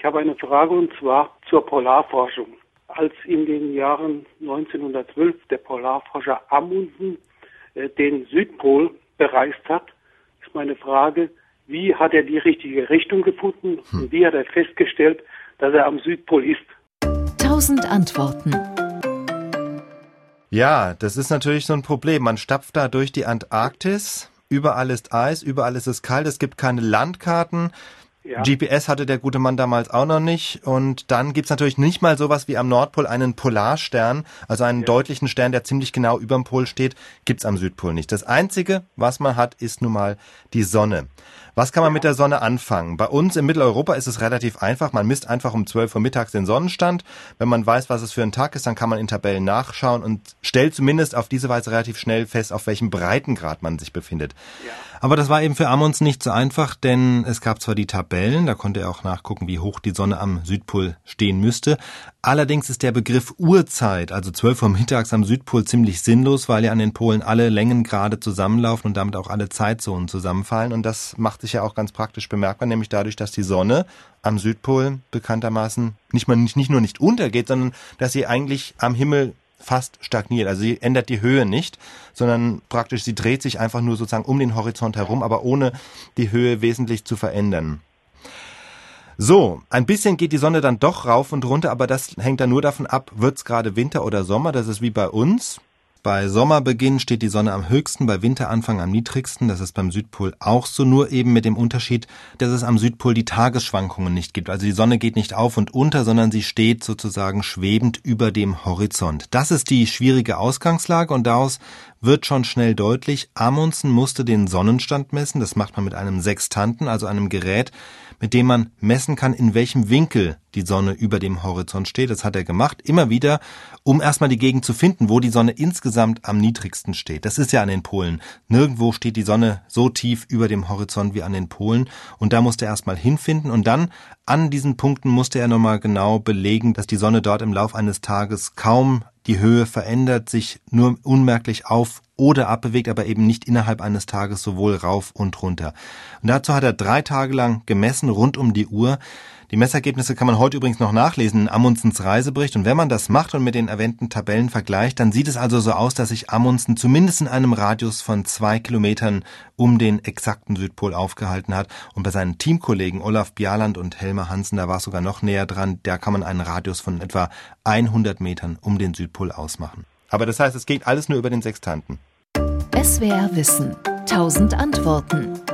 Ich habe eine Frage und zwar zur Polarforschung. Als in den Jahren 1912 der Polarforscher Amundsen äh, den Südpol bereist hat, ist meine Frage, wie hat er die richtige Richtung gefunden hm. und wie hat er festgestellt, dass er am Südpol ist? Tausend Antworten. Ja, das ist natürlich so ein Problem. Man stapft da durch die Antarktis, überall ist Eis, überall ist es kalt, es gibt keine Landkarten. Ja. GPS hatte der gute Mann damals auch noch nicht. Und dann gibt's natürlich nicht mal sowas wie am Nordpol einen Polarstern, also einen ja. deutlichen Stern, der ziemlich genau überm Pol steht, gibt's am Südpol nicht. Das Einzige, was man hat, ist nun mal die Sonne. Was kann man mit der Sonne anfangen? Bei uns in Mitteleuropa ist es relativ einfach. Man misst einfach um 12 Uhr mittags den Sonnenstand. Wenn man weiß, was es für ein Tag ist, dann kann man in Tabellen nachschauen und stellt zumindest auf diese Weise relativ schnell fest, auf welchem Breitengrad man sich befindet. Ja. Aber das war eben für Amundsen nicht so einfach, denn es gab zwar die Tabellen, da konnte er auch nachgucken, wie hoch die Sonne am Südpol stehen müsste. Allerdings ist der Begriff Uhrzeit, also 12 Uhr mittags am Südpol, ziemlich sinnlos, weil ja an den Polen alle Längengrade zusammenlaufen und damit auch alle Zeitzonen zusammenfallen. Und das macht sich ja auch ganz praktisch bemerkbar, nämlich dadurch, dass die Sonne am Südpol bekanntermaßen nicht, mal, nicht, nicht nur nicht untergeht, sondern dass sie eigentlich am Himmel fast stagniert. Also sie ändert die Höhe nicht, sondern praktisch sie dreht sich einfach nur sozusagen um den Horizont herum, aber ohne die Höhe wesentlich zu verändern. So, ein bisschen geht die Sonne dann doch rauf und runter, aber das hängt dann nur davon ab, wird's gerade Winter oder Sommer. Das ist wie bei uns. Bei Sommerbeginn steht die Sonne am höchsten, bei Winteranfang am niedrigsten. Das ist beim Südpol auch so, nur eben mit dem Unterschied, dass es am Südpol die Tagesschwankungen nicht gibt. Also die Sonne geht nicht auf und unter, sondern sie steht sozusagen schwebend über dem Horizont. Das ist die schwierige Ausgangslage und daraus wird schon schnell deutlich, Amundsen musste den Sonnenstand messen. Das macht man mit einem Sextanten, also einem Gerät, mit dem man messen kann, in welchem Winkel die Sonne über dem Horizont steht. Das hat er gemacht, immer wieder, um erstmal die Gegend zu finden, wo die Sonne insgesamt am niedrigsten steht. Das ist ja an den Polen. Nirgendwo steht die Sonne so tief über dem Horizont wie an den Polen. Und da musste er erstmal hinfinden und dann an diesen Punkten musste er nochmal genau belegen, dass die Sonne dort im Lauf eines Tages kaum die Höhe verändert, sich nur unmerklich auf oder abbewegt, aber eben nicht innerhalb eines Tages sowohl rauf und runter. Und dazu hat er drei Tage lang gemessen, rund um die Uhr. Die Messergebnisse kann man heute übrigens noch nachlesen in Amundsens Reisebericht. Und wenn man das macht und mit den erwähnten Tabellen vergleicht, dann sieht es also so aus, dass sich Amundsen zumindest in einem Radius von zwei Kilometern um den exakten Südpol aufgehalten hat. Und bei seinen Teamkollegen Olaf Bjaland und Helmer Hansen, da war es sogar noch näher dran, da kann man einen Radius von etwa 100 Metern um den Südpol ausmachen. Aber das heißt, es geht alles nur über den Sextanten. SWR Wissen. Tausend Antworten.